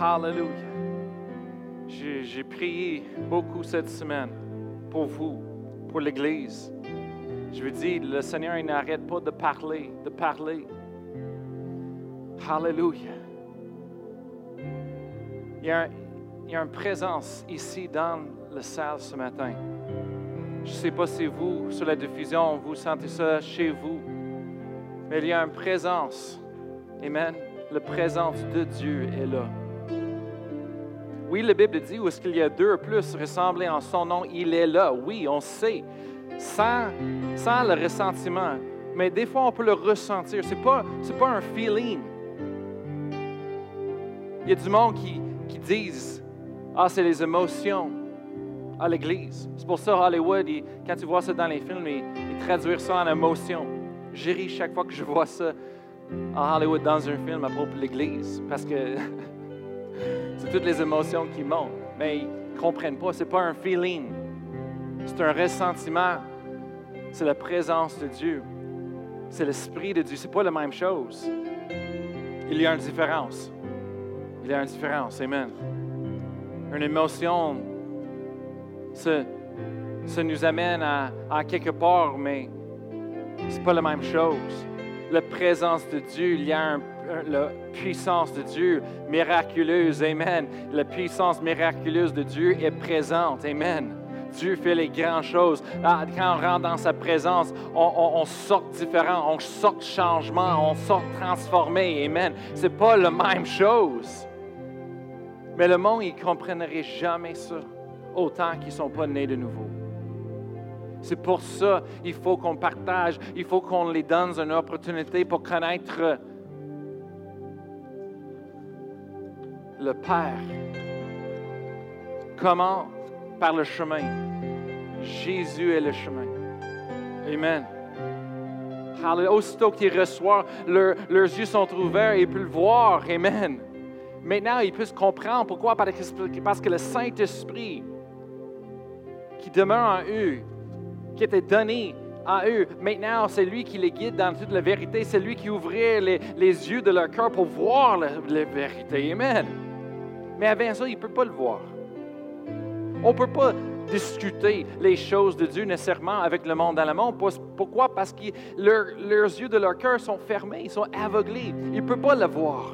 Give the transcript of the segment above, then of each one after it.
Hallelujah. J'ai prié beaucoup cette semaine pour vous, pour l'Église. Je veux dire, le Seigneur, il n'arrête pas de parler, de parler. Hallelujah. Il y, a il y a une présence ici dans la salle ce matin. Je ne sais pas si vous, sur la diffusion, vous sentez ça chez vous, mais il y a une présence. Amen. La présence de Dieu est là. Oui, la Bible dit où est-ce qu'il y a deux ou plus ressemblés en son nom, il est là. Oui, on sait. Sans, sans le ressentiment. Mais des fois, on peut le ressentir. Ce n'est pas, pas un feeling. Il y a du monde qui, qui disent Ah, c'est les émotions à l'Église. C'est pour ça, Hollywood, il- quand tu vois ça dans les films, ils, ils traduisent ça en émotion. J'ai ri chaque fois que je vois ça en Hollywood dans un film à propos de l'Église. Parce que c'est toutes les émotions qui montent. Mais ils ne comprennent pas. Ce n'est pas un feeling. C'est un ressentiment. C'est la présence de Dieu. C'est l'Esprit de Dieu. Ce n'est pas la même chose. Il y a une différence. Il y a une différence. Amen. Une émotion, ça, ça nous amène à, quelque part, mais c'est pas la même chose. La présence de Dieu, il y a un- la puissance de Dieu miraculeuse. Amen. La puissance miraculeuse de Dieu est présente. Amen. Dieu fait les grandes choses. Ah, Quand on rentre dans sa présence, on, sort différent, on sort changement, on sort transformé. Amen. C'est pas la même chose. Mais le monde, il ne comprendrait jamais ça, autant qu'ils ne sont pas nés de nouveau. C'est pour ça qu'il faut qu'on partage, il faut qu'on les donne une opportunité pour connaître le Père. Comment? Par le chemin. Jésus est le chemin. Amen. Aussitôt qu'ils reçoivent, leur- leurs yeux sont ouverts et ils peuvent le voir. Amen. Maintenant, ils peuvent comprendre pourquoi. Parce que, le Saint-Esprit qui demeure en eux, qui était donné à eux, maintenant, c'est lui qui les guide dans toute la vérité. C'est lui qui ouvrait les, yeux de leur cœur pour voir la vérité. Amen. Mais avant ça, ils ne peuvent pas le voir. On ne peut pas discuter les choses de Dieu nécessairement avec le monde dans le monde. Pour- Pourquoi? Parce que leur- leurs yeux de leur cœur sont fermés, ils sont aveuglés. Ils ne peuvent pas le voir.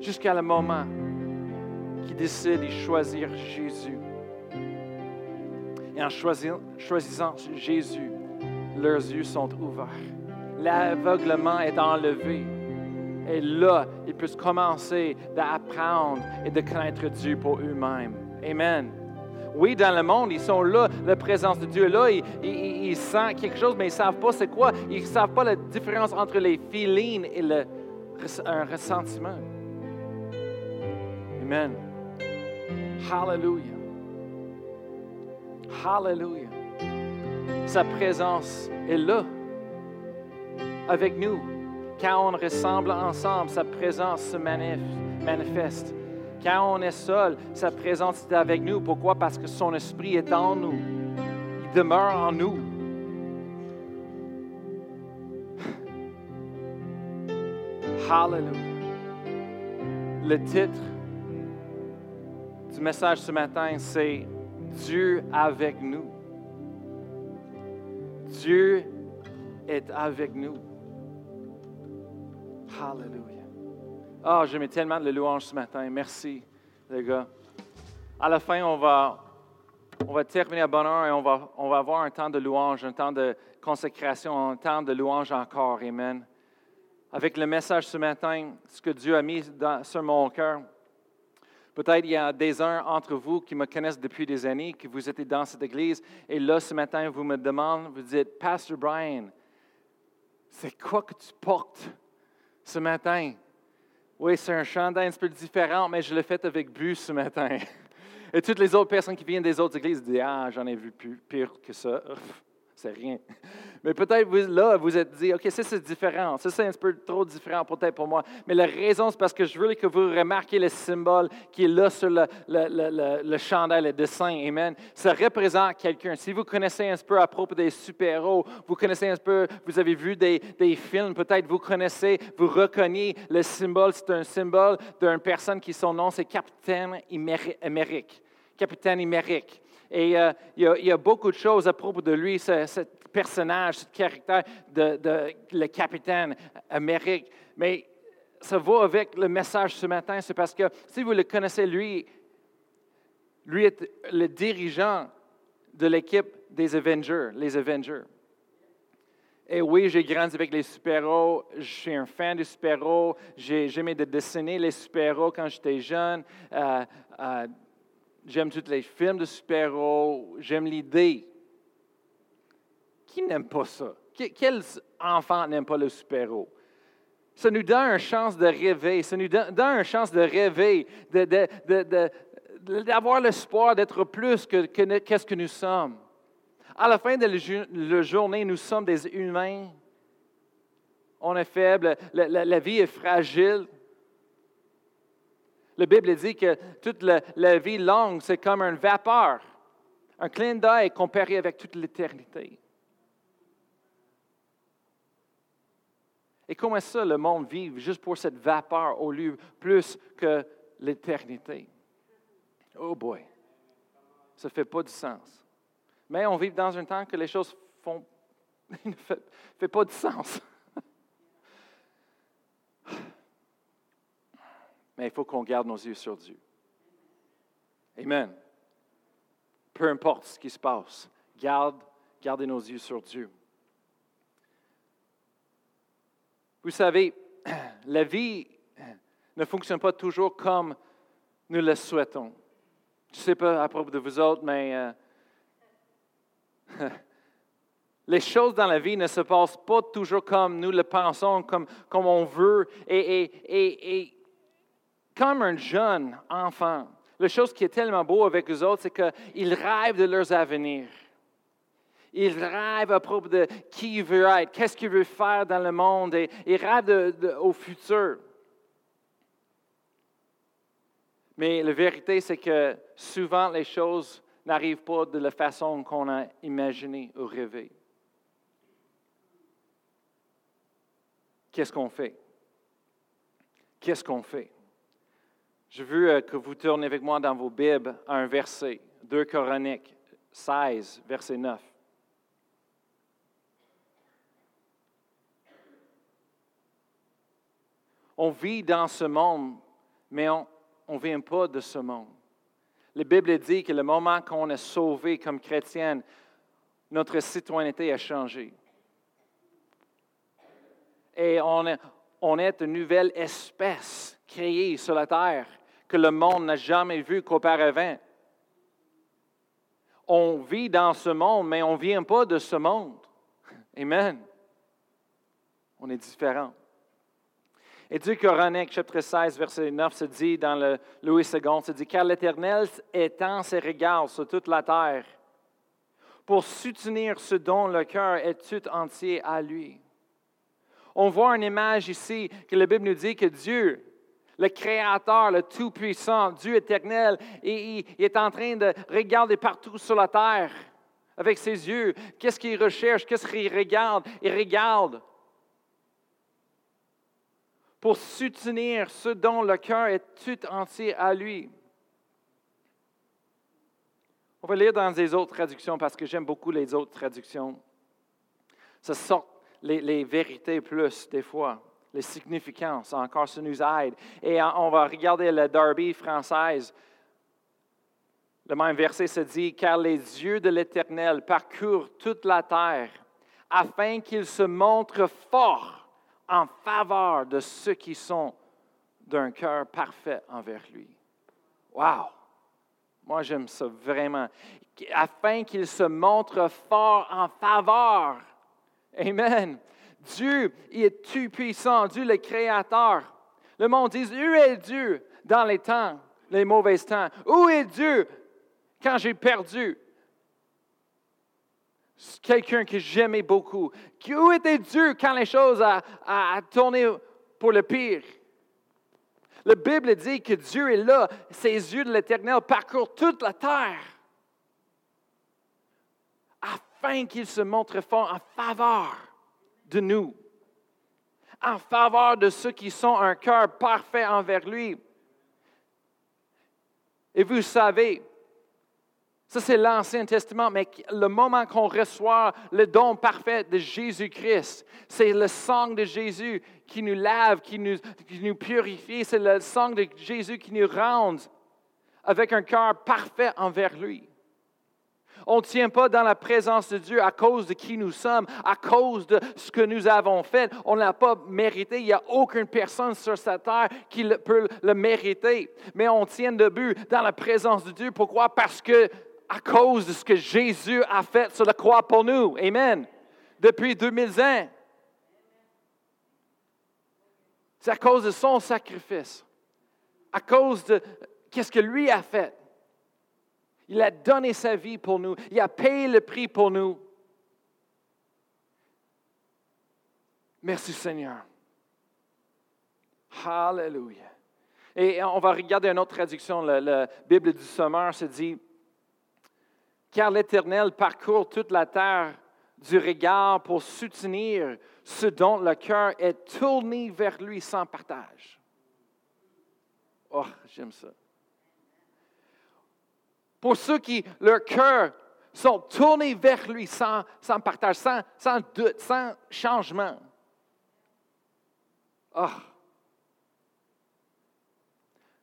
Jusqu'à le moment qu'ils décident de choisir Jésus. Et en choisissant Jésus, leurs yeux sont ouverts. L'aveuglement est enlevé. Et là, ils peuvent commencer d'apprendre et de connaître Dieu pour eux-mêmes. Amen. Oui, dans le monde, ils sont là, la présence de Dieu est là, ils, sentent quelque chose, mais ils ne savent pas c'est quoi. Ils ne savent pas la différence entre les feelings et un ressentiment. Amen. Hallelujah. Hallelujah. Sa présence est là, avec nous. Quand on ressemble ensemble, sa présence se manif- manifeste. Quand on est seul, sa présence est avec nous. Pourquoi? Parce que son esprit est en nous. Il demeure en nous. Hallelujah. Le titre du message ce matin, c'est Dieu avec nous. Dieu est avec nous. Hallelujah. Ah, je mets tellement de louange ce matin. Merci, les gars. À la fin, on va, on va terminer à bonne heure et on va, on va avoir un temps de louange, un temps de consécration, un temps de louange encore. Amen. Avec le message ce matin, ce que Dieu a mis dans- sur mon cœur. Peut-être il y a des uns entre vous qui me connaissent depuis des années, que vous êtes dans cette église, et là, ce matin, vous me demandez, vous dites, Pasteur Brian, c'est quoi que tu portes ce matin? Oui, c'est un chandail un petit peu différent, mais je l'ai fait avec but ce matin. Et toutes les autres personnes qui viennent des autres églises disent, ah, j'en ai vu plus, pire que ça. C'est rien. Mais peut-être vous, là, vous êtes dit, OK, ça c'est différent. Ça c'est un peu trop différent peut-être pour moi. Mais la raison, c'est parce que je veux que vous remarquiez le symbole qui est là sur le, le, le, chandail, le dessin. Amen. Ça représente quelqu'un. Si vous connaissez un peu à propos des super-héros, vous connaissez un peu, vous avez vu des, des films, peut-être vous connaissez, vous reconnaissez le symbole. C'est un symbole d'une personne qui son nom, c'est Capitaine Amérique. Capitaine Amérique. Et euh, il, y a, beaucoup de choses à propos de lui, ce, personnage, ce caractère de, le capitaine Amérique. Mais ça va avec le message ce matin, c'est parce que si vous le connaissez, lui, lui est le dirigeant de l'équipe des Avengers, les Avengers. Et oui, j'ai grandi avec les super-héros. Je suis un fan des super-héros. J'ai aimé de dessiner les super-héros quand j'étais jeune. Euh, euh, J'aime tous les films de super-héros. J'aime l'idée. Qui n'aime pas ça? Quel enfant n'aime pas le super-héros? Ça nous donne une chance de rêver. Ça nous donne une chance de rêver, d'avoir l'espoir d'être plus que qu'est-ce que nous sommes. À la fin de la journée, nous sommes des humains. On est faible. la vie est fragile. La Bible dit que toute la, vie longue, c'est comme un vapeur, un clin d'œil comparé avec toute l'éternité. Et comment ça, le monde vit juste pour cette vapeur au lieu plus que l'éternité? Oh boy, ça ne fait pas de sens. Mais on vit dans un temps que les choses font, ne fait pas de sens. Mais il faut qu'on garde nos yeux sur Dieu. Amen. Peu importe ce qui se passe, garde, gardez nos yeux sur Dieu. Vous savez, la vie ne fonctionne pas toujours comme nous le souhaitons. Je ne sais pas à propos de vous autres, mais euh, les choses dans la vie ne se passent pas toujours comme nous le pensons, comme, comme on veut. Et, et, et comme un jeune enfant. La chose qui est tellement beau avec eux autres, c'est qu'ils rêvent de leurs avenirs. Ils rêvent à propos de qui il veut être, qu'est-ce qu'il veut faire dans le monde, et ils rêvent au futur. Mais la vérité, c'est que souvent les choses n'arrivent pas de la façon qu'on a imaginé ou rêvé. Qu'est-ce qu'on fait? Qu'est-ce qu'on fait? Je veux que vous tournez avec moi dans vos Bibles à un verset, 2 Coroniques 16, verset 9. On vit dans ce monde, mais on ne vient pas de ce monde. La Bible dit que le moment qu'on est sauvé comme chrétienne, notre citoyenneté a changé. Et on est une nouvelle espèce créée sur la terre que le monde n'a jamais vu qu'auparavant. On vit dans ce monde, mais on ne vient pas de ce monde. Amen. On est différent. Et Dieu Coranique, chapitre 16, verset 9, se dit dans le Louis II, se dit, car l'Éternel étend ses regards sur toute la terre pour soutenir ce dont le cœur est tout entier à lui. On voit une image ici que la Bible nous dit que Dieu le Créateur, le Tout-Puissant, Dieu éternel, et il est en train de regarder partout sur la terre avec ses yeux. Qu'est-ce qu'il recherche? Qu'est-ce qu'il regarde? Il regarde pour soutenir ce dont le cœur est tout entier à lui. On va lire dans les autres traductions parce que j'aime beaucoup les autres traductions. Ça sort les, les vérités plus des fois les significances. Encore, ça nous aide. Et on va regarder le Darby française. Le même verset se dit, car les yeux de l'Éternel parcourent toute la terre afin qu'il se montre fort en faveur de ceux qui sont d'un cœur parfait envers lui. Wow! Moi, j'aime ça vraiment. Afin qu'il se montre fort en faveur. Amen. Dieu est tout-puissant, Dieu le Créateur. Le monde dit, où est Dieu dans les temps, les mauvais temps? Où est Dieu quand j'ai perdu? quelqu'un que j'aimais beaucoup. Où était Dieu quand les choses ont, tourné pour le pire? La Bible dit que Dieu est là, ses yeux de l'Éternel parcourent toute la terre afin qu'il se montre fort en faveur de nous, en faveur de ceux qui sont un cœur parfait envers lui. Et vous savez, ça, c'est l'Ancien Testament, mais le moment qu'on reçoit le don parfait de Jésus-Christ, c'est le sang de Jésus qui nous lave, qui nous, qui nous purifie, c'est le sang de Jésus qui nous rend avec un cœur parfait envers lui. On ne tient pas dans la présence de Dieu à cause de qui nous sommes, à cause de ce que nous avons fait. On n'a pas mérité. Il n'y a aucune personne sur cette terre qui peut le mériter. Mais on tient debout dans la présence de Dieu. Pourquoi? Parce que à cause de ce que Jésus a fait sur la croix pour nous. Amen. Depuis 2000 ans. C'est à cause de son sacrifice. À cause de qu'est-ce que lui a fait. Il a donné sa vie pour nous. Il a payé le prix pour nous. Merci Seigneur. Hallelujah. Et on va regarder une autre traduction. La, Bible du Sommeur se dit Car l'Éternel parcourt toute la terre du regard pour soutenir ce dont le cœur est tourné vers lui sans partage. Oh, j'aime ça pour ceux qui, leur cœur, sont tournés vers lui sans, partage, sans, sans, doute, sans changement. Oh.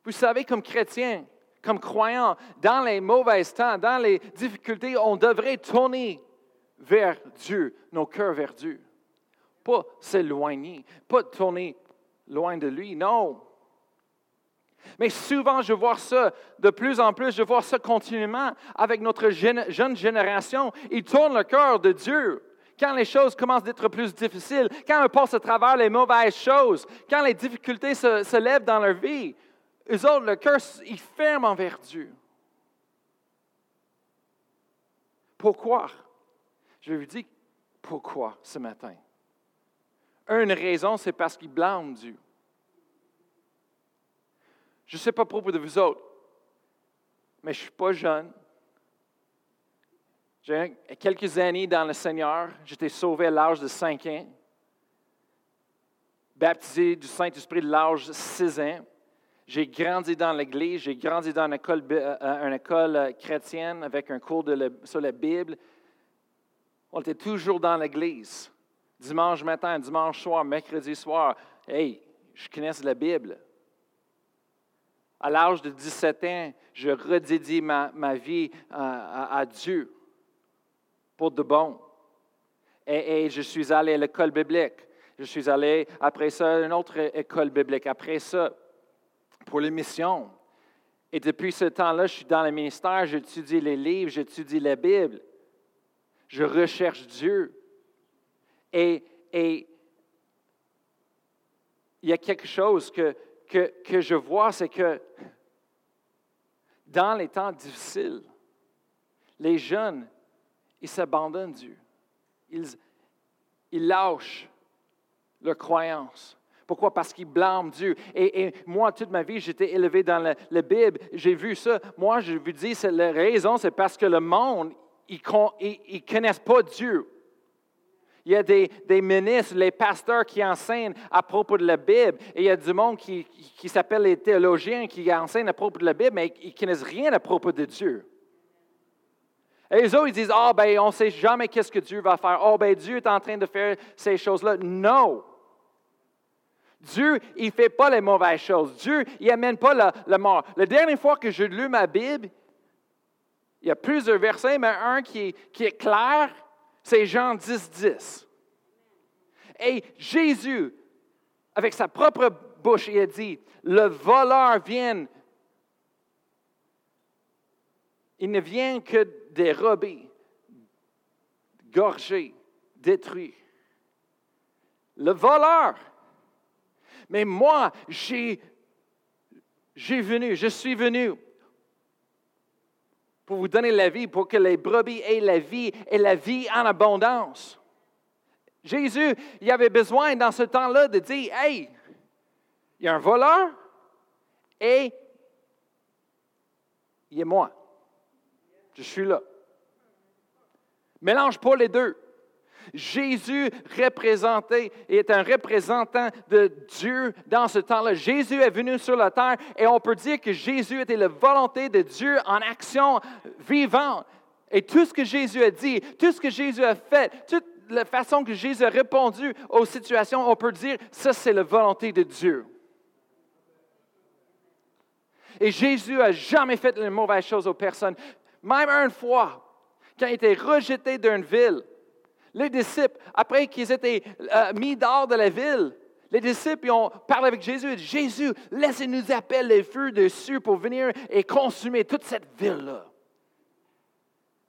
Vous savez, comme chrétiens, comme croyants, dans les mauvais temps, dans les difficultés, on devrait tourner vers Dieu, nos cœurs vers Dieu. Pas s'éloigner, pas tourner loin de lui, non. Mais souvent, je vois ça, de plus en plus, je vois ça continuellement avec notre jeune génération. Ils tournent le cœur de Dieu quand les choses commencent d'être plus difficiles, quand on passe à travers les mauvaises choses, quand les difficultés se, lèvent dans leur vie. Eux autres, le cœur, ils ferment envers Dieu. Pourquoi? Je vais vous dire pourquoi ce matin. Une raison, c'est parce qu'ils blâment Dieu. Je ne sais pas à propos de vous autres, mais je ne suis pas jeune. J'ai quelques années dans le Seigneur. J'étais sauvé à l'âge de 5 ans. Baptisé du Saint-Esprit de l'âge de 6 ans. J'ai grandi dans l'Église, j'ai grandi dans une école, euh, euh, euh, chrétienne avec un cours sur la Bible. On était toujours dans l'Église. Dimanche matin, dimanche soir, mercredi soir. Hey, je connais la Bible. À l'âge de 17 ans, je redédie ma, vie à, Dieu pour de bon. Et, je suis allé à l'école biblique. Je suis allé, après ça, à une autre école biblique. Après ça, pour les missions. Et depuis ce temps-là, je suis dans le ministère, j'étudie les livres, j'étudie la Bible. Je recherche Dieu. Et, et il y a quelque chose que que, je vois, c'est que dans les temps difficiles, les jeunes, ils s'abandonnent Dieu. Ils, ils lâchent leur croyance. Pourquoi? Parce qu'ils blâment Dieu. Et, moi, toute ma vie, j'étais élevé dans la, Bible. J'ai vu ça. Moi, je vous dis, la raison, c'est parce que le monde, ils ne connaissent pas Dieu. Il y a des, ministres, les pasteurs qui enseignent à propos de la Bible. Et il y a du monde qui, qui s'appelle les théologiens qui enseignent à propos de la Bible, mais ils ne connaissent rien à propos de Dieu. Et les ils disent, ah, ben, on ne sait jamais qu'est-ce que Dieu va faire. Oh, ben, Dieu est en train de faire ces choses-là. Non. Dieu, il ne fait pas les mauvaises choses. Dieu, il n'amène pas la, mort. La dernière fois que j'ai lu ma Bible, il y a plusieurs versets, mais un qui, qui est clair, c'est Jean 10, 10. Et Jésus, avec sa propre bouche, il a dit, le voleur vient, il ne vient que dérober, gorger, détruire. Le voleur. Mais moi, j'ai, j'ai venu, je suis venu pour vous donner la vie, pour que les brebis aient la vie et la vie en abondance. Jésus, il avait besoin dans ce temps-là de dire, hey, il y a un voleur et il est moi. Je suis là. Mélange pas les deux. Jésus représentait est un représentant de Dieu dans ce temps-là. Jésus est venu sur la terre et on peut dire que Jésus était la volonté de Dieu en action vivante. Et tout ce que Jésus a dit, tout ce que Jésus a fait, toute la façon que Jésus a répondu aux situations, on peut dire, ça c'est la volonté de Dieu. Et Jésus n'a jamais fait de mauvaises choses aux personnes. Même une fois, quand il était rejeté d'une ville, les disciples, après qu'ils étaient euh, mis dehors de la ville, les disciples ont parlé avec Jésus dit, Jésus, laissez-nous appeler les feux dessus pour venir et consumer toute cette ville-là.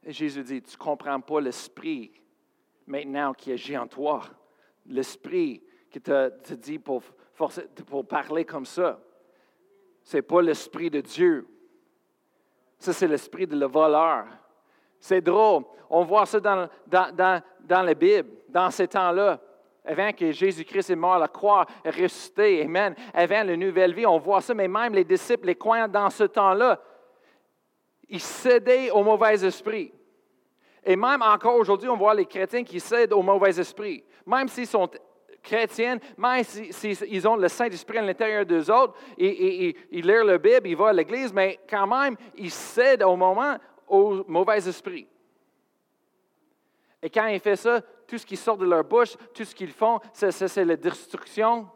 Et Jésus dit, tu ne comprends pas l'esprit maintenant qui agit en toi, l'esprit qui te, dit pour, pour parler comme ça. Ce n'est pas l'esprit de Dieu. Ça, c'est l'esprit de le voleur. C'est drôle. On voit ça dans, dans, la Bible, dans ces temps-là. Avant que Jésus-Christ est mort la croix, ressuscité, Amen. Avant la nouvelle vie, on voit ça, mais même les disciples, les croyants dans ce temps-là, ils cédaient au mauvais esprit. Et même encore aujourd'hui, on voit les chrétiens qui cèdent au mauvais esprit. Même s'ils sont chrétiens, même s'ils ont le Saint-Esprit à l'intérieur d'eux autres, et, ils lisent la Bible, ils vont à l'Église, mais quand même, ils cèdent au moment au mauvais esprit. Et quand ils font ça, tout ce qui sort de leur bouche, tout ce qu'ils font, c'est la destruction,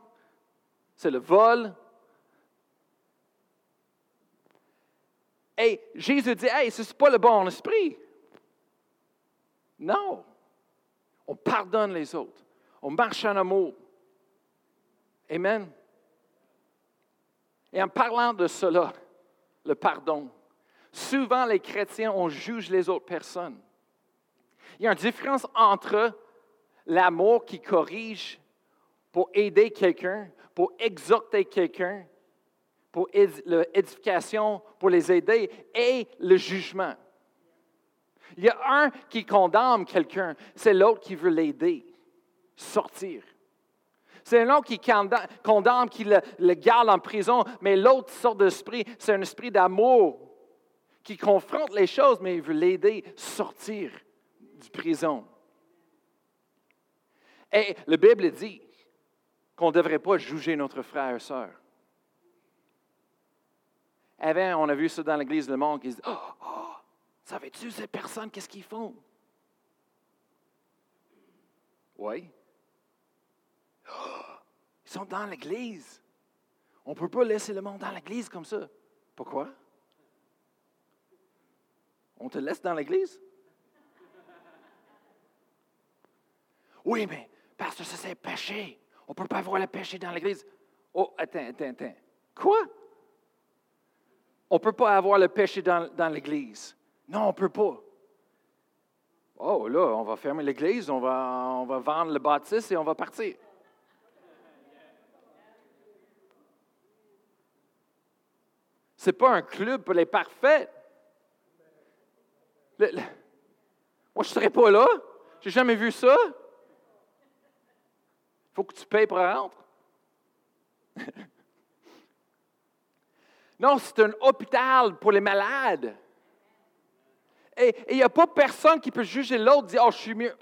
c'est le vol. Et Jésus dit, hey, ce n'est pas le bon esprit. Non. On pardonne les autres. On marche en amour. Amen. Et en parlant de cela, le pardon, souvent les chrétiens, on juge les autres personnes. Il y a une différence entre l'amour qui corrige pour aider quelqu'un, pour exhorter quelqu'un, pour l'édification, pour les aider, et le jugement. Il y a un qui condamne quelqu'un, c'est l'autre qui veut l'aider, sortir. C'est l'autre qui condamne, qui le, le, garde en prison, mais l'autre sort d'esprit, c'est un esprit d'amour qui confronte les choses, mais il veut l'aider à sortir du prison. Et la Bible dit qu'on ne devrait pas juger notre frère et soeur. Avant, on a vu ça dans l'Église Le Monde qui dit Oh, oh savais-tu ces personnes, qu'est-ce qu'ils font? Oui. Oh, ils sont dans l'Église. On ne peut pas laisser le monde dans l'Église comme ça. Pourquoi? On te laisse dans l'Église? Oui, mais parce que ça c'est péché. On ne peut pas avoir le péché dans l'Église. Oh, attends, attends, attends. Quoi? On ne peut pas avoir le péché dans, l'Église. Non, on ne peut pas. Oh, là, on va fermer l'Église, on va, on va vendre le bâtisse et on va partir. Ce n'est pas un club pour les parfaits. Moi, je ne serais pas là. Je n'ai jamais vu ça faut que tu payes pour rentrer. non, c'est un hôpital pour les malades. Et il n'y a pas personne qui peut juger l'autre, dire Oh, je suis mieux.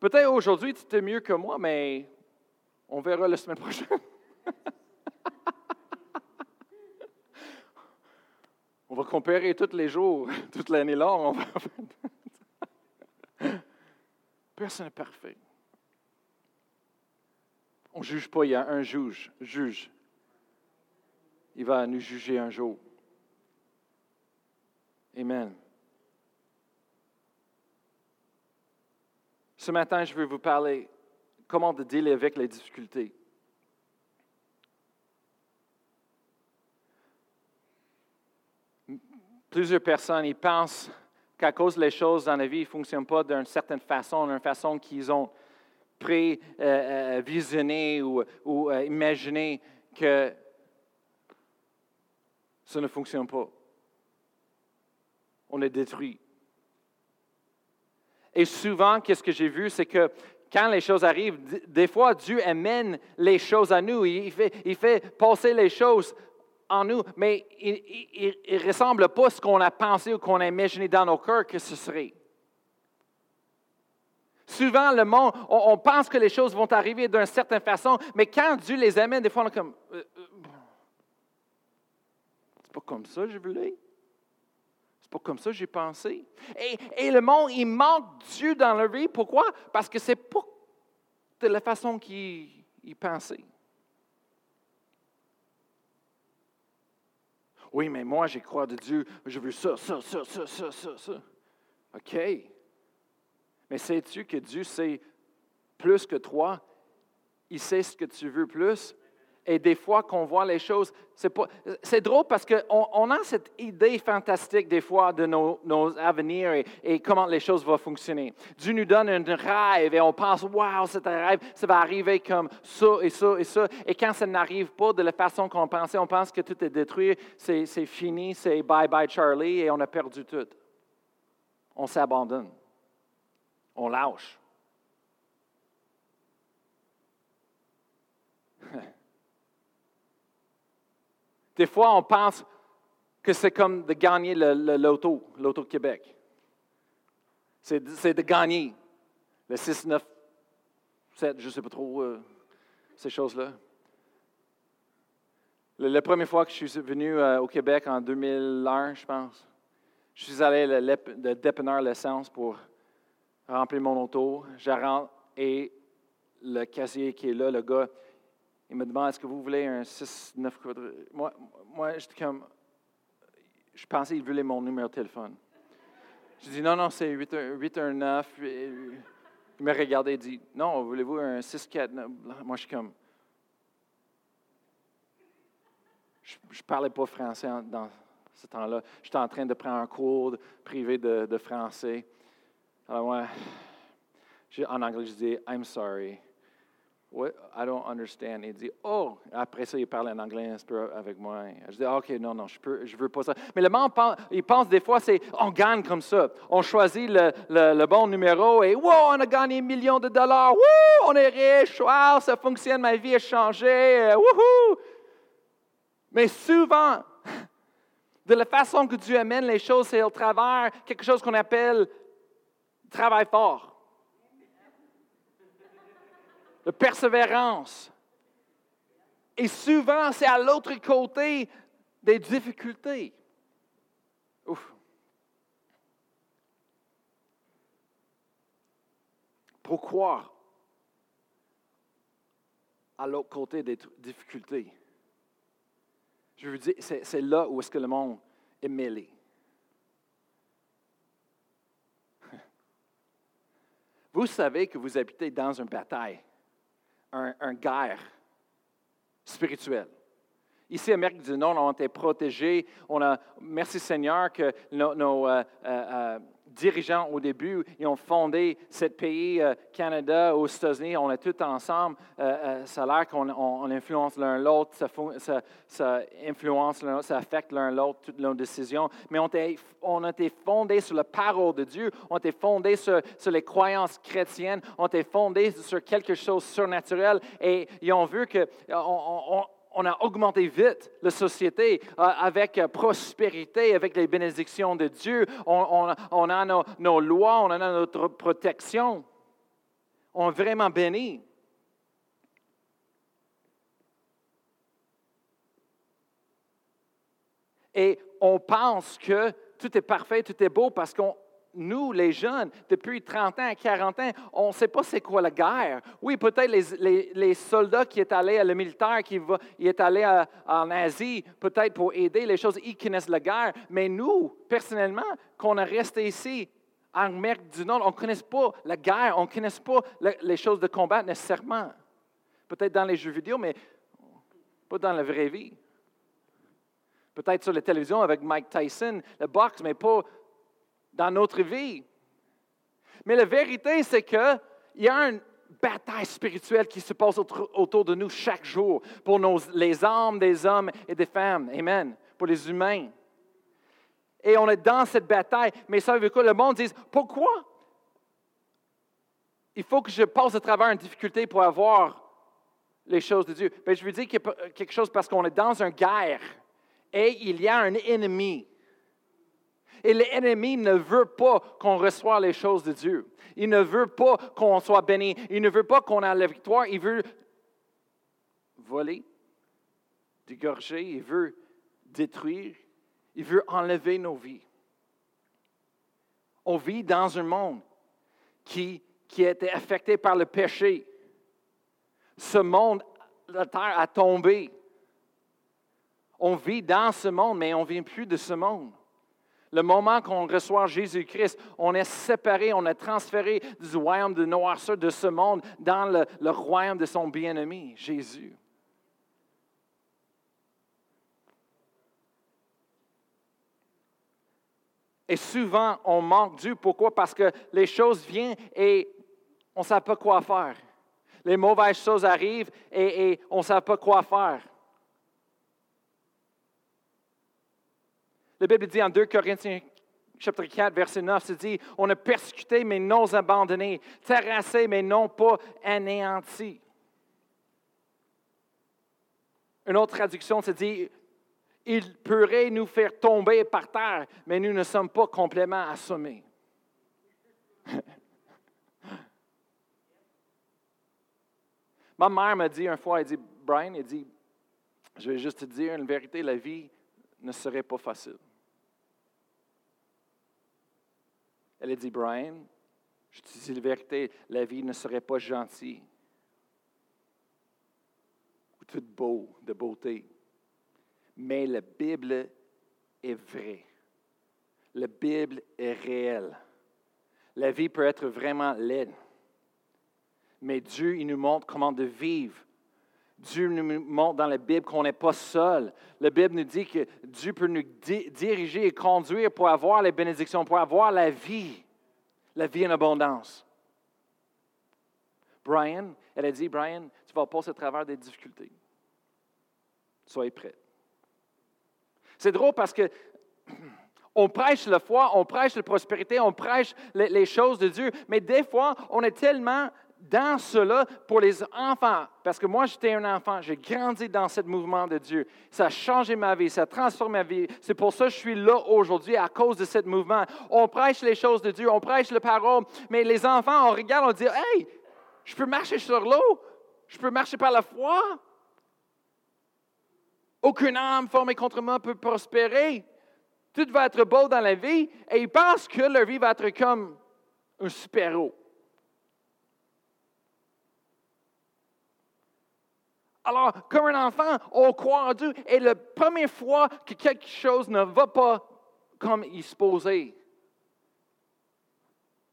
Peut-être aujourd'hui, tu es mieux que moi, mais on verra la semaine prochaine. on va comparer tous les jours, toute l'année longue. Personne n'est parfait. On ne juge pas, il y a un juge, juge. Il va nous juger un jour. Amen. Ce matin, je veux vous parler comment de dealer avec les difficultés. Plusieurs personnes, ils pensent qu'à cause des choses dans la vie ne fonctionnent pas d'une certaine façon, d'une façon qu'ils ont pré-visionner ou, ou euh, imaginer que ça ne fonctionne pas. on est détruit. Et souvent, qu'est-ce que j'ai vu, c'est que quand les choses arrivent, des fois, Dieu amène les choses à nous. Il fait, il fait passer les choses en nous, mais il ne ressemble pas à ce qu'on a pensé ou qu'on a imaginé dans nos cœurs que ce serait. Souvent, le monde, on, pense que les choses vont arriver d'une certaine façon, mais quand Dieu les amène, des fois, on est comme, euh, euh, c'est pas comme ça que je voulais. C'est pas comme ça que j'ai pensé. Et, le monde, il manque Dieu dans leur vie. Pourquoi? Parce que c'est pas de la façon qu'il pensait. Oui, mais moi, j'ai crois de Dieu. Je veux ça, ça, ça, ça, ça, ça, ça. OK. Mais sais-tu que Dieu sait plus que toi? Il sait ce que tu veux plus? Et des fois qu'on voit les choses, c'est, pas, c'est drôle parce qu'on on a cette idée fantastique des fois de nos, nos avenirs et, comment les choses vont fonctionner. Dieu nous donne un rêve et on pense, waouh, c'est un rêve, ça va arriver comme ça et ça et ça. Et quand ça n'arrive pas de la façon qu'on pensait, on pense que tout est détruit, c'est, c'est fini, c'est bye bye Charlie et on a perdu tout. On s'abandonne on lâche. Des fois, on pense que c'est comme de gagner le, loto, l'auto Québec. C'est, de gagner le 6, 9, 7, je ne sais pas trop, euh, ces choses-là. La, première fois que je suis venu euh, au Québec en 2001, je pense, je suis allé le, le l'essence pour remplir mon auto, je rentre et le casier qui est là, le gars, il me demande est-ce que vous voulez un 6-9 quadrilles Moi, moi j'étais comme. Je pensais qu'il voulait mon numéro de téléphone. Je dis non, non, c'est 819. Il me regardait et dit non, voulez-vous un 6-4 Moi, je suis comme. Je ne parlais pas français dans ce temps-là. J'étais en train de prendre un cours privé de, de français. Alors moi, en anglais, je dis I'm sorry. What? I don't understand. Il dit Oh, après ça, il parle en anglais un avec moi. Je dis OK, non, non, je ne veux pas ça. Mais le monde, il pense des fois, c'est on gagne comme ça. On choisit le, bon numéro et wow, on a gagné millions de dollars. Wouh, on est riche. Wow, ça fonctionne, ma vie a changé. Wouhou! Mais souvent, de la façon que Dieu amène les choses, c'est au travers quelque chose qu'on appelle travail fort, de persévérance. Et souvent, c'est à l'autre côté des difficultés. Ouf. Pourquoi à l'autre côté des difficultés? Je veux dire, c'est là où est-ce que le monde est mêlé. Vous savez que vous habitez dans une bataille, un, guerre spirituelle. Ici, à Amérique du Nord, on été protégés. On a, merci Seigneur que nos, euh, euh, euh, dirigeants au début, ils ont fondé ce pays, euh, Canada, aux États-Unis, on est tous ensemble. Euh, euh, ça a l'air qu'on on, influence l'un l'autre, ça, influence l'un ça affecte l'un l'autre, toutes nos décisions. Mais on, a été fondés sur la parole de Dieu, on a été fondés sur, les croyances chrétiennes, on a été fondés sur quelque chose surnaturel et ils ont vu que on, on a augmenté vite la société euh, avec euh, prospérité, avec les bénédictions de Dieu. On, a nos, lois, on a notre protection. On est vraiment béni. Et on pense que tout est parfait, tout est beau parce qu'on nous, les jeunes, depuis 30 ans, 40 ans, on ne sait pas c'est quoi la guerre. Oui, peut-être les, soldats qui est allé à le militaire, qui va, est allé en Asie, peut-être pour aider les choses, ils connaissent la guerre. Mais nous, personnellement, qu'on est resté ici, en Amérique du Nord, on ne connaît pas la guerre, on ne connaît pas les choses de combat nécessairement. Peut-être dans les jeux vidéo, mais pas dans la vraie vie. Peut-être sur la télévision avec Mike Tyson, le boxe, mais pas dans notre vie. Mais la vérité, c'est qu'il y a une bataille spirituelle qui se passe autour de nous chaque jour pour les âmes des hommes et des femmes. Amen. Pour les humains. et on est dans cette bataille. Mais ça veut quoi? Le monde dit, pourquoi? Il faut que je passe à travers une difficulté pour avoir les choses de Dieu? Ben, je veux dire quelque chose parce qu'on est dans une guerre et il y a un ennemi. Et l'ennemi ne veut pas qu'on reçoive les choses de Dieu. Il ne veut pas qu'on soit béni. Il ne veut pas qu'on ait la victoire. Il veut voler, dégorger. Il veut détruire. Il veut enlever nos vies. On vit dans un monde qui, qui a été affecté par le péché. Ce monde, la terre a tombé. On vit dans ce monde, mais on ne vit plus de ce monde. Le moment qu'on reçoit Jésus-Christ, on est séparé, on est transféré du royaume de noirceur de ce monde dans le, royaume de son bien-aimé, Jésus. Et souvent, on manque Dieu. Pourquoi? Parce que les choses viennent et on ne sait pas quoi faire. Les mauvaises choses arrivent et, et on ne sait pas quoi faire. La Bible dit en 2 Corinthiens chapitre 4, verset 9, c'est dit, on a persécuté mais non abandonné, terrassé mais non pas anéanti. Une autre traduction, c'est dit, il pourrait nous faire tomber par terre, mais nous ne sommes pas complètement assommés. Ma mère m'a dit une fois, elle dit, Brian, elle dit, je vais juste te dire une vérité, la vie ne serait pas facile. Elle a dit, Brian, je te dis la vérité, la vie ne serait pas gentille ou toute beau, de beauté. Mais la Bible est vraie. La Bible est réelle. La vie peut être vraiment laide. Mais Dieu, il nous montre comment de vivre Dieu nous montre dans la Bible qu'on n'est pas seul. La Bible nous dit que Dieu peut nous diriger et conduire pour avoir les bénédictions, pour avoir la vie, la vie en abondance. Brian, elle a dit, Brian, tu vas passer à travers des difficultés. Soyez prêt. C'est drôle parce que on prêche la foi, on prêche la prospérité, on prêche les choses de Dieu, mais des fois, on est tellement dans cela pour les enfants, parce que moi j'étais un enfant, j'ai grandi dans ce mouvement de Dieu. Ça a changé ma vie, ça a transformé ma vie. C'est pour ça que je suis là aujourd'hui à cause de ce mouvement. On prêche les choses de Dieu, on prêche la parole, mais les enfants, on regarde, on dit Hey, je peux marcher sur l'eau, je peux marcher par la foi? Aucune âme formée contre moi peut prospérer. Tout va être beau dans la vie et ils pensent que leur vie va être comme un super-héros. Alors, comme un enfant, on croit en Dieu. Et la première fois que quelque chose ne va pas comme il se posait,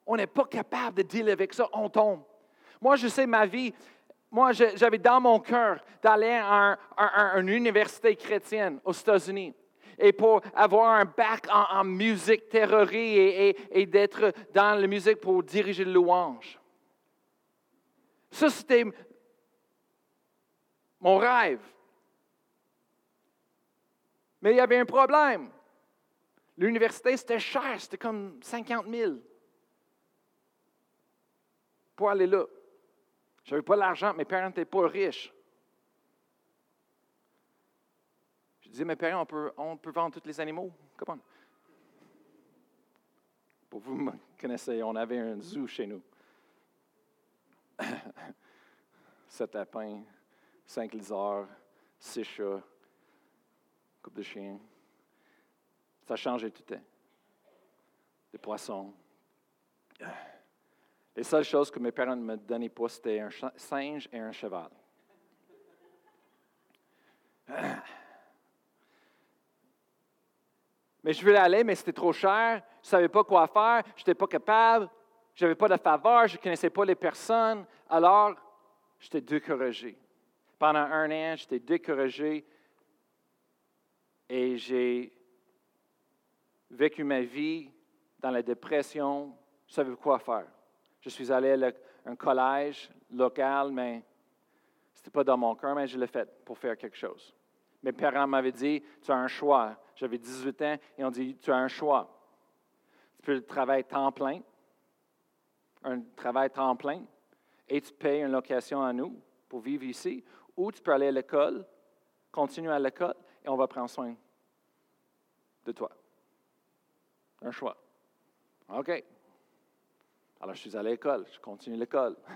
on n'est pas capable de dealer avec ça, on tombe. Moi, je sais ma vie. Moi, j'avais dans mon cœur d'aller à, une université chrétienne aux États-Unis et pour avoir un bac en, musique théorie et, et d'être dans la musique pour diriger le louange. Ça, c'était mon rêve. Mais il y avait un problème. L'université, c'était cher, c'était comme 50 000 pour aller là. Je n'avais pas l'argent, mes parents n'étaient pas riches. Je disais, mes parents, on peut, vendre tous les animaux. Comment? Pour vous me connaissez, on avait un zoo chez nous. Sept lapins, cinq lézards, six chats, coupe de chiens. Ça changé tout le. Des poissons. Les seules choses que mes parents ne me donnaient pas, c'était un singe et un cheval. Mais je voulais aller, mais c'était trop cher. Je ne savais pas quoi faire. Je n'étais pas capable. Je n'avais pas de faveur. Je ne connaissais pas les personnes. Alors, j'étais découragé. Pendant un an, j'étais découragé et j'ai vécu ma vie dans la dépression. Je savais quoi faire? Je suis allé à un collège local, mais ce n'était pas dans mon cœur, mais je l'ai fait pour faire quelque chose. Mes parents m'avaient dit, tu as un choix. J'avais 18 ans et on dit, tu as un choix. Tu peux travailler temps plein, un travail temps plein, et tu payes une location à nous pour vivre ici, ou tu peux aller à l'école, continuer à l'école, et on va prendre soin de toi. Un choix. OK. Alors, je suis à l'école, je continue l'école.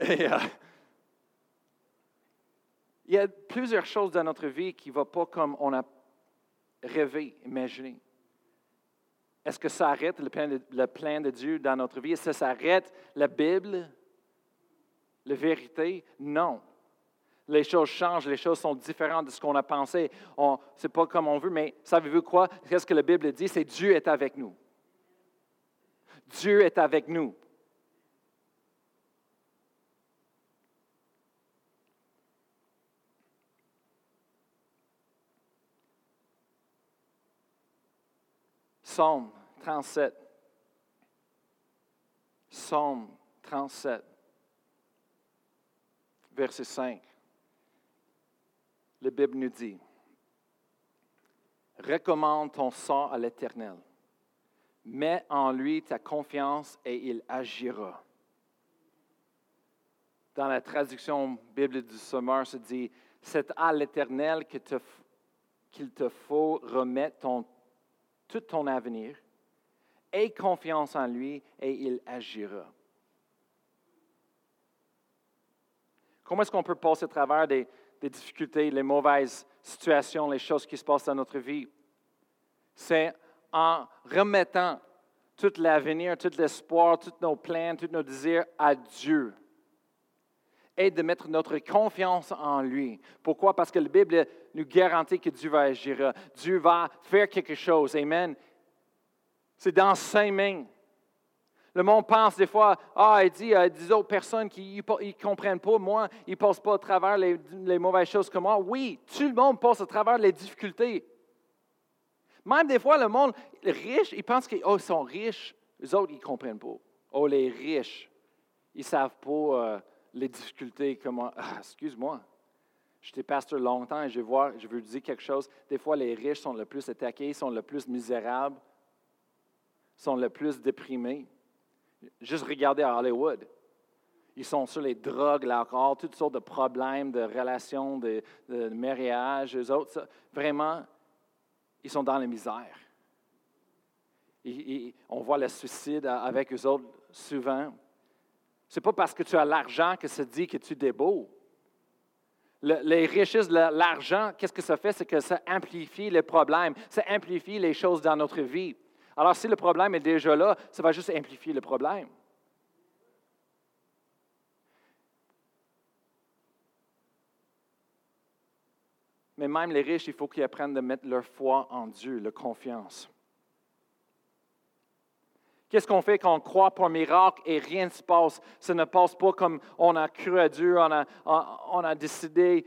Euh, il y a plusieurs choses dans notre vie qui ne vont pas comme on a rêvé, imaginé. Est-ce que ça arrête le plan, de, Dieu dans notre vie? Est-ce que ça arrête la Bible, la vérité? Non. Les choses changent, les choses sont différentes de ce qu'on a pensé. Ce n'est pas comme on veut, mais savez-vous quoi? Qu'est-ce que la Bible dit? C'est Dieu est avec nous. Dieu est avec nous. Psaume 37. Psaume 37, verset 5. La Bible nous dit, recommande ton sang à l'Éternel. Mets en lui ta confiance et il agira. Dans la traduction biblique du Sommeur, se dit, c'est à l'Éternel qu'il te, faut remettre tout ton avenir. Aie confiance en lui et il agira. Comment est-ce qu'on peut passer à travers des, difficultés, les mauvaises situations, les choses qui se passent dans notre vie? C'est en remettant tout l'avenir, tout l'espoir, tous nos plans, tous nos désirs à Dieu et de mettre notre confiance en lui. Pourquoi? Parce que la Bible nous garantit que Dieu va agir. Dieu va faire quelque chose. Amen. C'est dans ses mains. Le monde pense des fois, ah, il dit à des autres personnes qui ne comprennent pas, moi, ils ne passent pas à travers les, mauvaises choses que moi. Oui, tout le monde passe à travers les difficultés. Même des fois, le monde riche, ils pensent qu'ils oh, sont riches. Les autres, ils ne comprennent pas. Oh, les riches, ils ne savent pas euh, les difficultés. Comment, ah, excuse-moi, j'étais pasteur longtemps et je, vois, je veux dire quelque chose. Des fois, les riches sont le plus attaqués, sont le plus misérables, sont le plus déprimés. Juste regardez à Hollywood. Ils sont sur les drogues, l'alcool, toutes sortes de problèmes de relations, de, mariage. Eux autres, vraiment, ils sont dans la misère. on voit le suicide avec eux autres souvent. Ce n'est pas parce que tu as l'argent que ça dit que tu es beau. les richesses, l'argent, qu'est-ce que ça fait? C'est que ça amplifie les problèmes, ça amplifie les choses dans notre vie. Alors, si le problème est déjà là, ça va juste amplifier le problème. Mais même les riches, il faut qu'ils apprennent à mettre leur foi en Dieu, leur confiance. Qu'est-ce qu'on fait quand on croit pour un miracle et rien ne se passe? Ça ne passe pas comme on a cru à Dieu, on a, on décidé.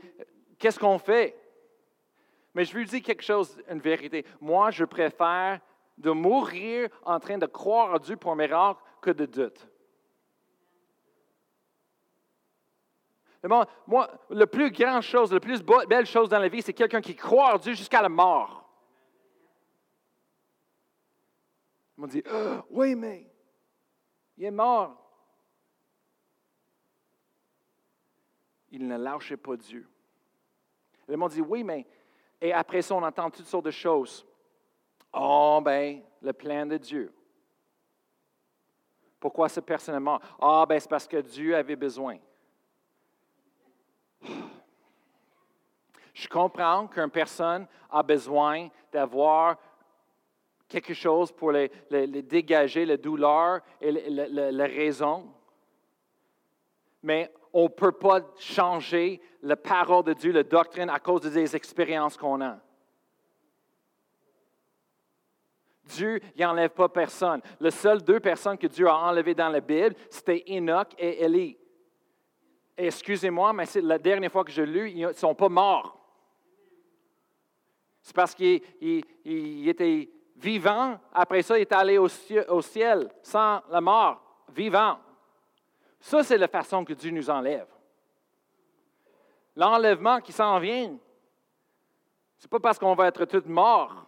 Qu'est-ce qu'on fait? Mais je veux dire quelque chose, une vérité. Moi, je préfère de mourir en train de croire à Dieu pour un miracle que de doute. Moi, la plus grande chose, la plus belle chose dans la vie, c'est quelqu'un qui croit à Dieu jusqu'à la mort. M'ont dit, ah, oui, mais il est mort. Il ne lâchait pas Dieu. Ils m'ont dit, oui, mais... Et après ça, on entend toutes sortes de choses. Oh, ben, le plan de Dieu. Pourquoi c'est personnellement? Ah, ben, c'est parce que Dieu avait besoin. Je comprends qu'une personne a besoin d'avoir quelque chose pour les, dégager, la douleur et la raison. Mais on ne peut pas changer la parole de Dieu, la doctrine, à cause des expériences qu'on a. Dieu n'enlève pas personne. Les seules deux personnes que Dieu a enlevées dans la Bible, c'était Enoch et Élie. Excusez-moi, mais c'est la dernière fois que je l'ai lu, ils ne sont pas morts. C'est parce qu'ils étaient vivant. Après ça, il est allé au ciel, sans la mort, vivant. Ça, c'est la façon que Dieu nous enlève. L'enlèvement qui s'en vient, ce n'est pas parce qu'on va être tous morts.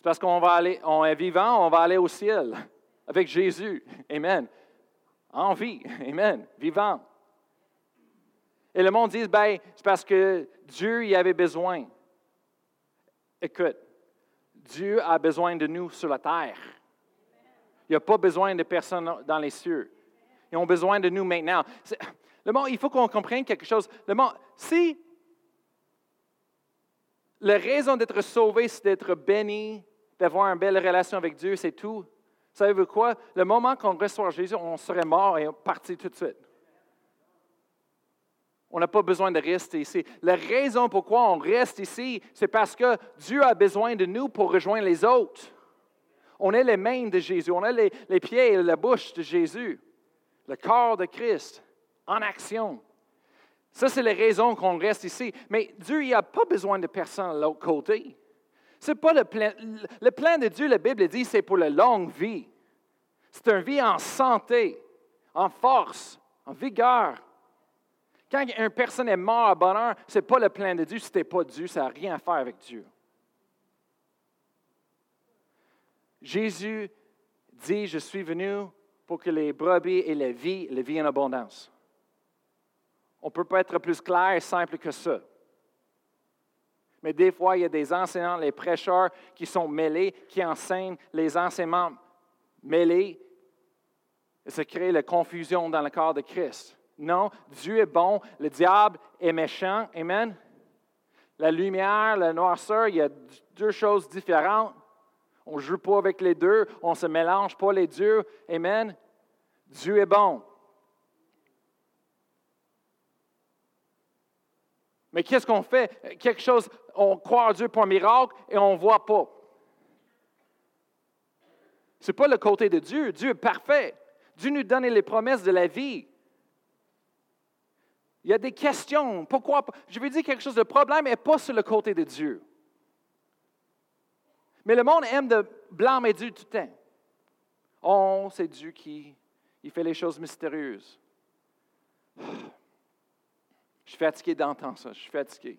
C'est parce qu'on va aller, on est vivant, on va aller au ciel avec Jésus. Amen. En vie. Amen. Vivant. Et le monde dit, ben, c'est parce que Dieu y avait besoin. Écoute, Dieu a besoin de nous sur la terre. Il n'a pas besoin de personnes dans les cieux. Ils ont besoin de nous maintenant. Le monde, il faut qu'on comprenne quelque chose. Le monde, si la raison d'être sauvé, c'est d'être béni, d'avoir une belle relation avec Dieu, c'est tout. Savez-vous quoi? Le moment qu'on reçoit Jésus, on serait mort et parti tout de suite. On n'a pas besoin de rester ici. La raison pourquoi on reste ici, c'est parce que Dieu a besoin de nous pour rejoindre les autres. On est les mains de Jésus, on est les, pieds et la bouche de Jésus, le corps de Christ en action. Ça, c'est la raison qu'on reste ici. Mais Dieu, il n'a pas besoin de personne de l'autre côté. C'est pas le plan. Le plan de Dieu, la Bible dit, c'est pour la longue vie. C'est une vie en santé, en force, en vigueur. Quand une personne est morte à bonheur, ce n'est pas le plan de Dieu, ce n'était pas Dieu, ça n'a rien à faire avec Dieu. Jésus dit, je suis venu pour que les brebis aient la vie, la vie en abondance. On ne peut pas être plus clair et simple que ça. Mais des fois, il y a des enseignants, les prêcheurs qui sont mêlés, qui enseignent les enseignements mêlés. Et ça crée la confusion dans le corps de Christ. Non, Dieu est bon, le diable est méchant. Amen. La lumière, la noirceur, il y a deux choses différentes. On ne joue pas avec les deux, on ne se mélange pas les deux. Amen. Dieu est bon. Mais qu'est-ce qu'on fait? Quelque chose, on croit en Dieu pour un miracle et on ne voit pas. Ce n'est pas le côté de Dieu. Dieu est parfait. Dieu nous donne les promesses de la vie. Il y a des questions. Pourquoi? Je vais dire quelque chose. Le problème n'est pas sur le côté de Dieu. Mais le monde aime de blâmer Dieu tout le temps. Oh, c'est Dieu qui il fait les choses mystérieuses. Je suis fatigué d'entendre ça. Je suis fatigué.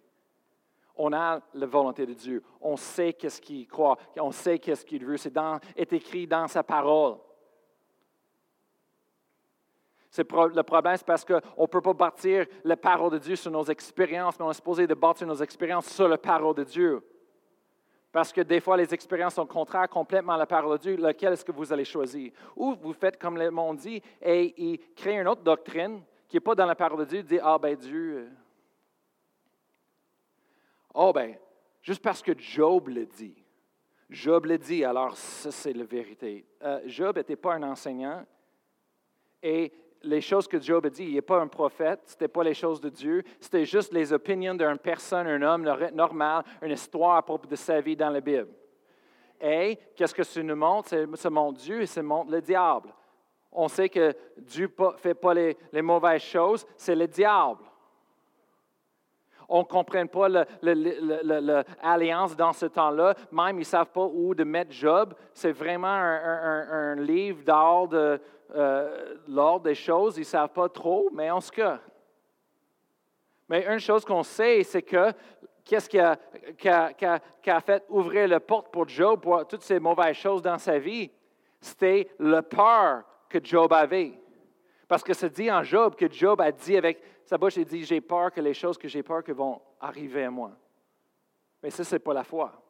On a la volonté de Dieu. On sait qu'est-ce qu'il croit. On sait qu'est-ce qu'il veut. C'est est écrit dans sa parole. le problème, c'est parce qu'on ne peut pas bâtir la parole de Dieu sur nos expériences, mais on est supposé de bâtir nos expériences sur la parole de Dieu. Parce que des fois, les expériences sont contraires complètement à la parole de Dieu. Lequel est-ce que vous allez choisir? Ou vous faites comme le monde dit et il crée une autre doctrine qui n'est pas dans la parole de Dieu, dit Ah ben Dieu. Oh ben, juste parce que Job le dit. Job le dit, alors ça c'est la vérité. Euh, Job n'était pas un enseignant et les choses que Job a dit, il n'est pas un prophète, ce n'était pas les choses de Dieu, c'était juste les opinions d'une personne, un homme normal, une histoire à propos de sa vie dans la Bible. Et qu'est-ce que ça nous montre? Ça montre Dieu et ça montre le diable on sait que Dieu ne fait pas les, mauvaises choses, c'est le diable. On ne comprend pas l'alliance dans ce temps-là. Même, ils ne savent pas où de mettre Job. C'est vraiment un, livre euh, des choses. Ils ne savent pas trop, mais en ce cas. Mais une chose qu'on sait, c'est que qu'est-ce qui a, qui a, fait ouvrir la porte pour Job pour toutes ces mauvaises choses dans sa vie? C'était la peur que Job avait. Parce que c'est dit en Job que Job a dit avec sa bouche, il dit, j'ai peur que les choses que j'ai peur que vont arriver à moi. Mais ça, ce n'est pas la foi.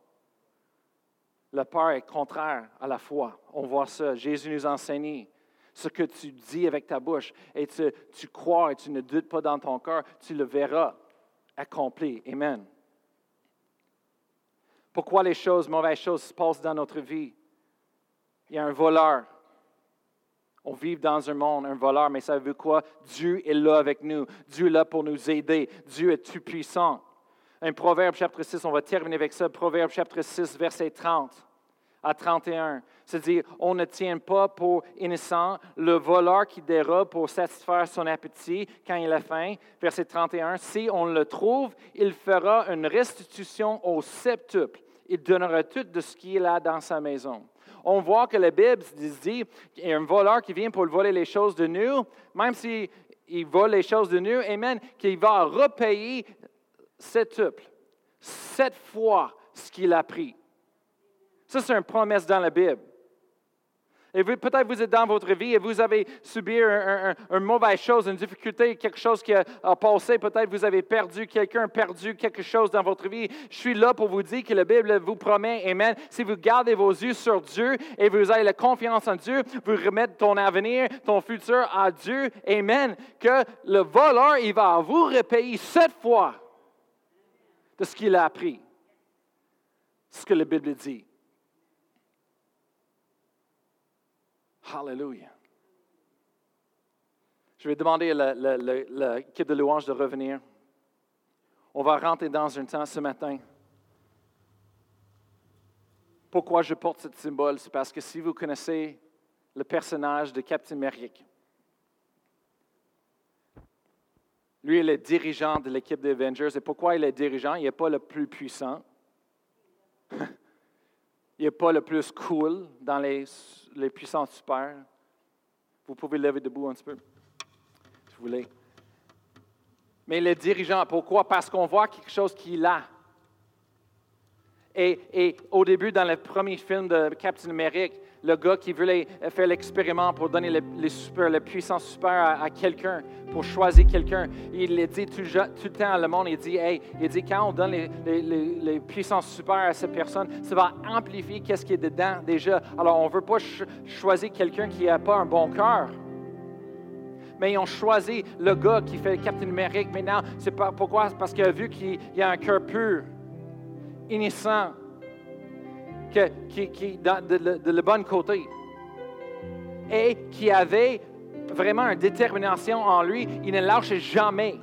La peur est contraire à la foi. On voit ça. Jésus nous enseigne ce que tu dis avec ta bouche et tu, tu crois et tu ne doutes pas dans ton cœur, tu le verras accompli. Amen. Pourquoi les choses, mauvaises choses se passent dans notre vie? Il y a un voleur on vit dans un monde, un voleur, mais ça veut quoi? Dieu est là avec nous. Dieu est là pour nous aider. Dieu est tout puissant. Un Proverbe chapitre 6, on va terminer avec ça. Proverbe chapitre 6, verset 30 à 31. C'est-à-dire, on ne tient pas pour innocent le voleur qui dérobe pour satisfaire son appétit quand il a faim. Verset 31. Si on le trouve, il fera une restitution au septuple. Il donnera tout de ce qu'il a dans sa maison. On voit que la Bible dit qu'il y a un voleur qui vient pour voler les choses de nous, même s'il vole les choses de nous, Amen, qu'il va repayer septuple, sept fois ce qu'il a pris. Ça, c'est une promesse dans la Bible. Et peut-être vous êtes dans votre vie et vous avez subi une mauvaise chose, une difficulté, quelque chose qui a, passé. Peut-être vous avez perdu quelqu'un, perdu quelque chose dans votre vie. Je suis là pour vous dire que la Bible vous promet, Amen, si vous gardez vos yeux sur Dieu et vous avez la confiance en Dieu, vous remettez ton avenir, ton futur à Dieu, Amen, que le voleur, il va vous repayer sept fois de ce qu'il a appris. Ce que la Bible dit. Hallelujah. Je vais demander à l'équipe de louange de revenir. On va rentrer dans un temps ce matin. Pourquoi je porte ce symbole? C'est parce que si vous connaissez le personnage de Captain Merrick, lui est dirigeant de l'équipe des Avengers. Et pourquoi il est dirigeant? Il n'est pas le plus puissant. Il n'est pas le plus cool dans les les puissances super. Vous pouvez lever debout un petit peu, si vous voulez. Mais les dirigeants, pourquoi? Parce qu'on voit quelque chose qu'il a. Et, et, au début, dans le premier film de Captain America, le gars qui voulait faire l'expériment pour donner les, super, la super à, quelqu'un, pour choisir quelqu'un, il le dit tout, le temps à le monde, il dit, hey, il dit, quand on donne les, puissances super à cette personne, ça va amplifier qu'est-ce qui est dedans déjà. Alors, on ne veut pas choisir quelqu'un qui n'a pas un bon cœur. Mais ils ont choisi le gars qui fait Captain America. Maintenant, c'est pourquoi? Parce qu'il a vu qu'il a un cœur pur, innocent, qui, de, le bon côté et qui avait vraiment une détermination en lui. Il ne lâchait jamais.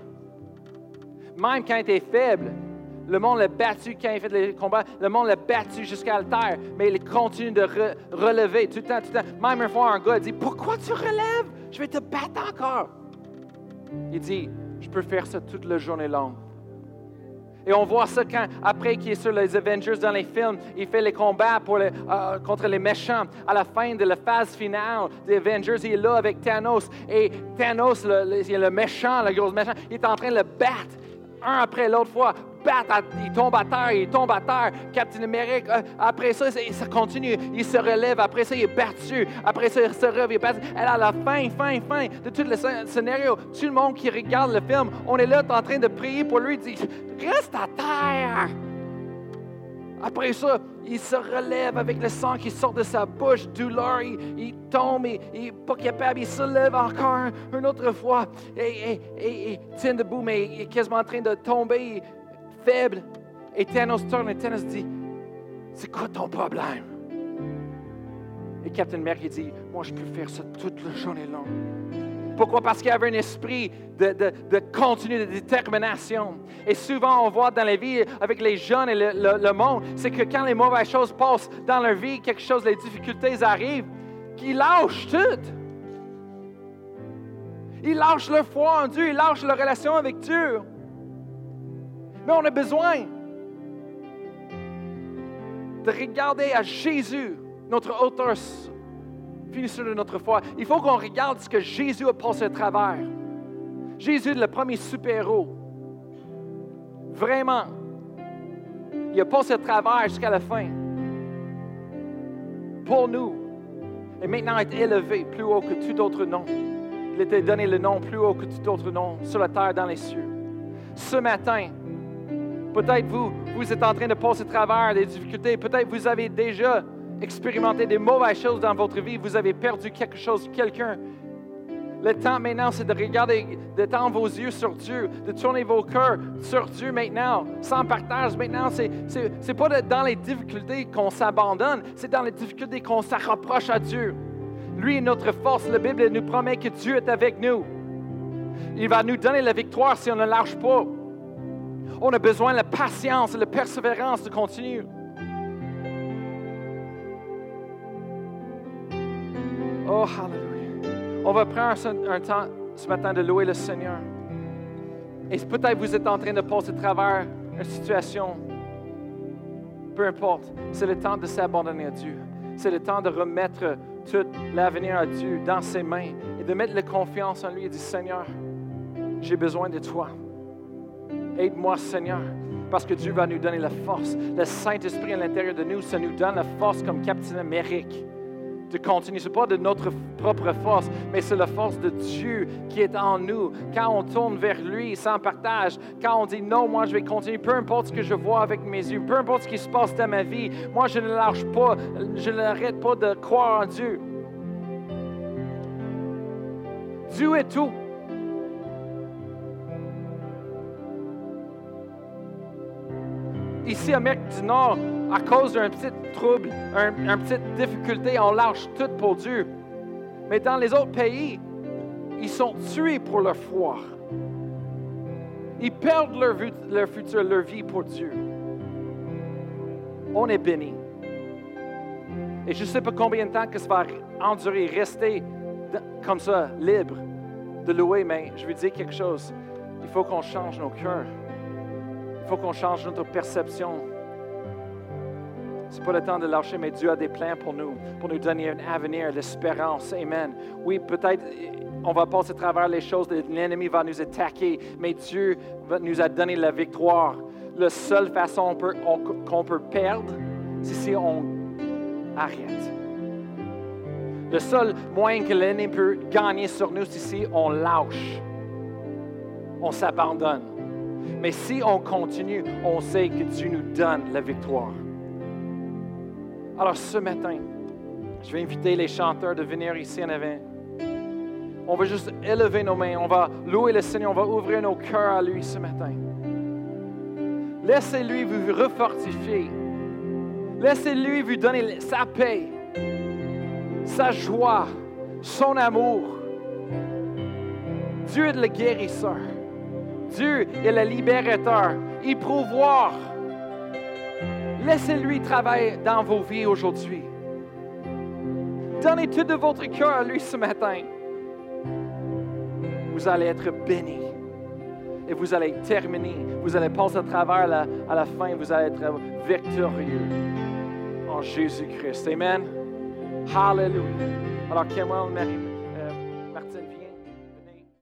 Même quand il était faible, le monde l'a battu quand il fait les combats. Le monde l'a battu jusqu'à la terre, mais il continue de relever tout le temps, tout le temps. Même une fois, un gars dit Pourquoi tu relèves? Je vais te battre encore. Il dit Je peux faire ça toute la journée longue. Et on voit ça quand, après qu'il est sur les Avengers dans les films, il fait les combats euh, contre les méchants. À la fin de la phase finale des Avengers, il est là avec Thanos. Et Thanos, le, le, le méchant, le gros méchant, il est en train de le battre un après l'autre fois il tombe à terre, il tombe à terre. Captain America, euh, après ça, ça continue, il se relève, après ça, il est battu, après ça, il se relève, il est battu. Elle a la fin, fin, fin de tout le scénario. Tout le monde qui regarde le film, on est là en train de prier pour lui, dit Reste à terre. Après ça, il se relève avec le sang qui sort de sa bouche, douleur, il, tombe, il n'est pas capable, il se lève encore une autre fois, et, il tient debout, mais il est quasiment en train de tomber, faible. Et Thanos tourne et Thanos dit C'est quoi ton problème? Et Captain America dit Moi, je peux faire ça toute la journée longue. Pourquoi? Parce qu'il y avait un esprit de, de, de continu, de détermination. Et souvent, on voit dans la vie avec les jeunes et le, le, monde, c'est que quand les mauvaises choses passent dans leur vie, quelque chose, les difficultés arrivent, qu'ils lâchent tout. Ils lâchent leur foi en Dieu, ils lâchent leur relation avec Dieu. Mais on a besoin de regarder à Jésus, notre auteur, finisseur de notre foi. Il faut qu'on regarde ce que Jésus a passé à travers. Jésus est le premier super-héros. Vraiment. Il a passé à travers jusqu'à la fin. Pour nous. Et maintenant est élevé plus haut que tout autre nom. Il était donné le nom plus haut que tout autre nom sur la terre, dans les cieux. Ce matin, Peut-être vous, vous êtes en train de passer à travers des difficultés. Peut-être vous avez déjà expérimenté des mauvaises choses dans votre vie. Vous avez perdu quelque chose, quelqu'un. Le temps maintenant, c'est de regarder, de tendre vos yeux sur Dieu, de tourner vos cœurs sur Dieu maintenant, sans partage. Maintenant, c'est n'est pas dans les difficultés qu'on s'abandonne, c'est dans les difficultés qu'on se rapproche à Dieu. Lui est notre force. La Bible nous promet que Dieu est avec nous. Il va nous donner la victoire si on ne lâche pas. On a besoin de la patience et la persévérance de continuer. Oh, hallelujah. On va prendre un temps ce matin de louer le Seigneur. Et peut-être vous êtes en train de passer à travers une situation. Peu importe, c'est le temps de s'abandonner à Dieu. C'est le temps de remettre tout l'avenir à Dieu dans ses mains et de mettre la confiance en lui et dire Seigneur, j'ai besoin de toi. Aide-moi, Seigneur, parce que Dieu va nous donner la force. Le Saint-Esprit à l'intérieur de nous, ça nous donne la force comme Capitaine Amérique de continuer. Ce n'est pas de notre propre force, mais c'est la force de Dieu qui est en nous. Quand on tourne vers lui sans partage, quand on dit non, moi je vais continuer, peu importe ce que je vois avec mes yeux, peu importe ce qui se passe dans ma vie, moi je ne lâche pas, je n'arrête pas de croire en Dieu. Dieu est tout. Ici, Amérique du Nord, à cause d'un petit trouble, une petite difficulté, on lâche tout pour Dieu. Mais dans les autres pays, ils sont tués pour leur foi. Ils perdent leur, leur futur, leur vie pour Dieu. On est béni. Et je ne sais pas combien de temps que ça va endurer, rester comme ça, libre de louer, mais je vais dire quelque chose. Il faut qu'on change nos cœurs. Il faut qu'on change notre perception. Ce n'est pas le temps de lâcher, mais Dieu a des plans pour nous, pour nous donner un avenir, l'espérance. Amen. Oui, peut-être on va passer à travers les choses, l'ennemi va nous attaquer, mais Dieu nous a donné la victoire. La seule façon qu'on peut, perdre, c'est si on arrête. Le seul moyen que l'ennemi peut gagner sur nous, c'est si on lâche, on s'abandonne. Mais si on continue, on sait que Dieu nous donne la victoire. Alors ce matin, je vais inviter les chanteurs de venir ici en avant. On va juste élever nos mains, on va louer le Seigneur, on va ouvrir nos cœurs à lui ce matin. Laissez-lui vous refortifier. Laissez-lui vous donner sa paix, sa joie, son amour. Dieu est le guérisseur. Dieu est le libérateur. Il pourvoit. Laissez-lui travailler dans vos vies aujourd'hui. Donnez tout de votre cœur à lui ce matin. Vous allez être bénis. Et vous allez terminer. Vous allez passer à travers à la fin. Vous allez être victorieux en Jésus-Christ. Amen. Hallelujah. Alors, Marie.